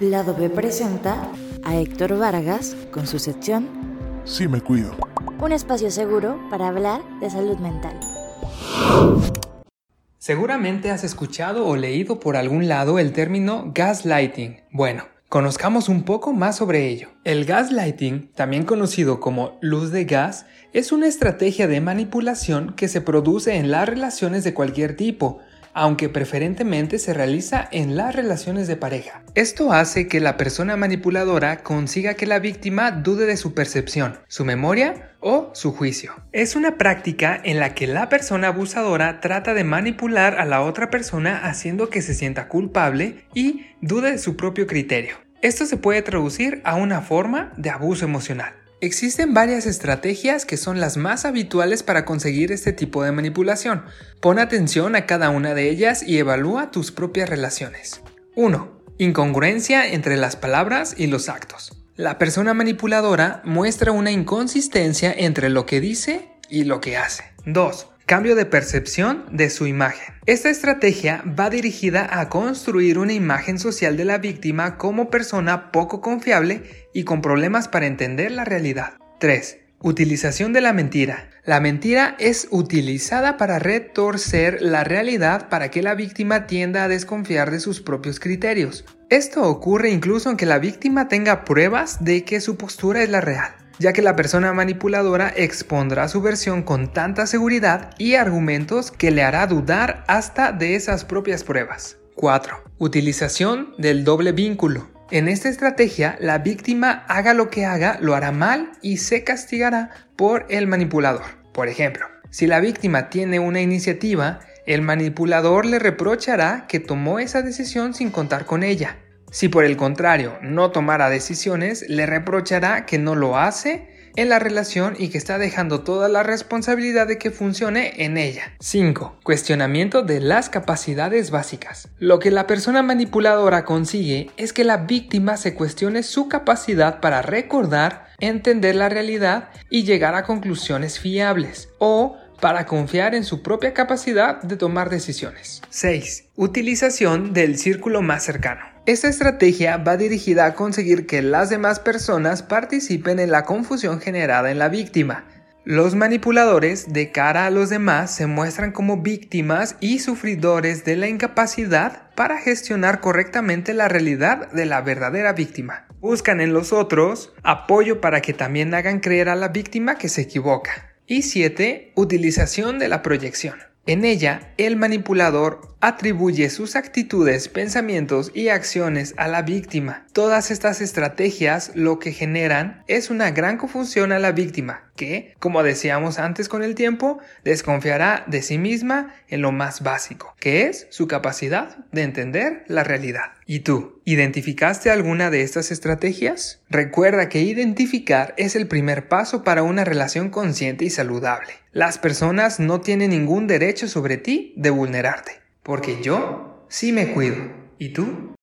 Lado B presenta a Héctor Vargas con su sección Sí me cuido. Un espacio seguro para hablar de salud mental. Seguramente has escuchado o leído por algún lado el término gaslighting. Bueno, conozcamos un poco más sobre ello. El gaslighting, también conocido como luz de gas, es una estrategia de manipulación que se produce en las relaciones de cualquier tipo, aunque preferentemente se realiza en las relaciones de pareja. Esto hace que la persona manipuladora consiga que la víctima dude de su percepción, su memoria o su juicio. Es una práctica en la que la persona abusadora trata de manipular a la otra persona haciendo que se sienta culpable y dude de su propio criterio. Esto se puede traducir a una forma de abuso emocional. Existen varias estrategias que son las más habituales para conseguir este tipo de manipulación. Pon atención a cada una de ellas y evalúa tus propias relaciones. 1. Incongruencia entre las palabras y los actos. La persona manipuladora muestra una inconsistencia entre lo que dice y lo que hace. 2 cambio de percepción de su imagen. Esta estrategia va dirigida a construir una imagen social de la víctima como persona poco confiable y con problemas para entender la realidad. 3. Utilización de la mentira. La mentira es utilizada para retorcer la realidad para que la víctima tienda a desconfiar de sus propios criterios. Esto ocurre incluso aunque la víctima tenga pruebas de que su postura es la real ya que la persona manipuladora expondrá su versión con tanta seguridad y argumentos que le hará dudar hasta de esas propias pruebas. 4. Utilización del doble vínculo. En esta estrategia, la víctima haga lo que haga, lo hará mal y se castigará por el manipulador. Por ejemplo, si la víctima tiene una iniciativa, el manipulador le reprochará que tomó esa decisión sin contar con ella si por el contrario no tomara decisiones, le reprochará que no lo hace en la relación y que está dejando toda la responsabilidad de que funcione en ella. 5. Cuestionamiento de las capacidades básicas. Lo que la persona manipuladora consigue es que la víctima se cuestione su capacidad para recordar, entender la realidad y llegar a conclusiones fiables o para confiar en su propia capacidad de tomar decisiones. 6. Utilización del círculo más cercano. Esta estrategia va dirigida a conseguir que las demás personas participen en la confusión generada en la víctima. Los manipuladores de cara a los demás se muestran como víctimas y sufridores de la incapacidad para gestionar correctamente la realidad de la verdadera víctima. Buscan en los otros apoyo para que también hagan creer a la víctima que se equivoca. Y 7. Utilización de la proyección. En ella, el manipulador atribuye sus actitudes, pensamientos y acciones a la víctima. Todas estas estrategias lo que generan es una gran confusión a la víctima, que, como decíamos antes con el tiempo, desconfiará de sí misma en lo más básico, que es su capacidad de entender la realidad. ¿Y tú, identificaste alguna de estas estrategias? Recuerda que identificar es el primer paso para una relación consciente y saludable. Las personas no tienen ningún derecho sobre ti de vulnerarte. Porque yo sí me cuido. ¿Y tú?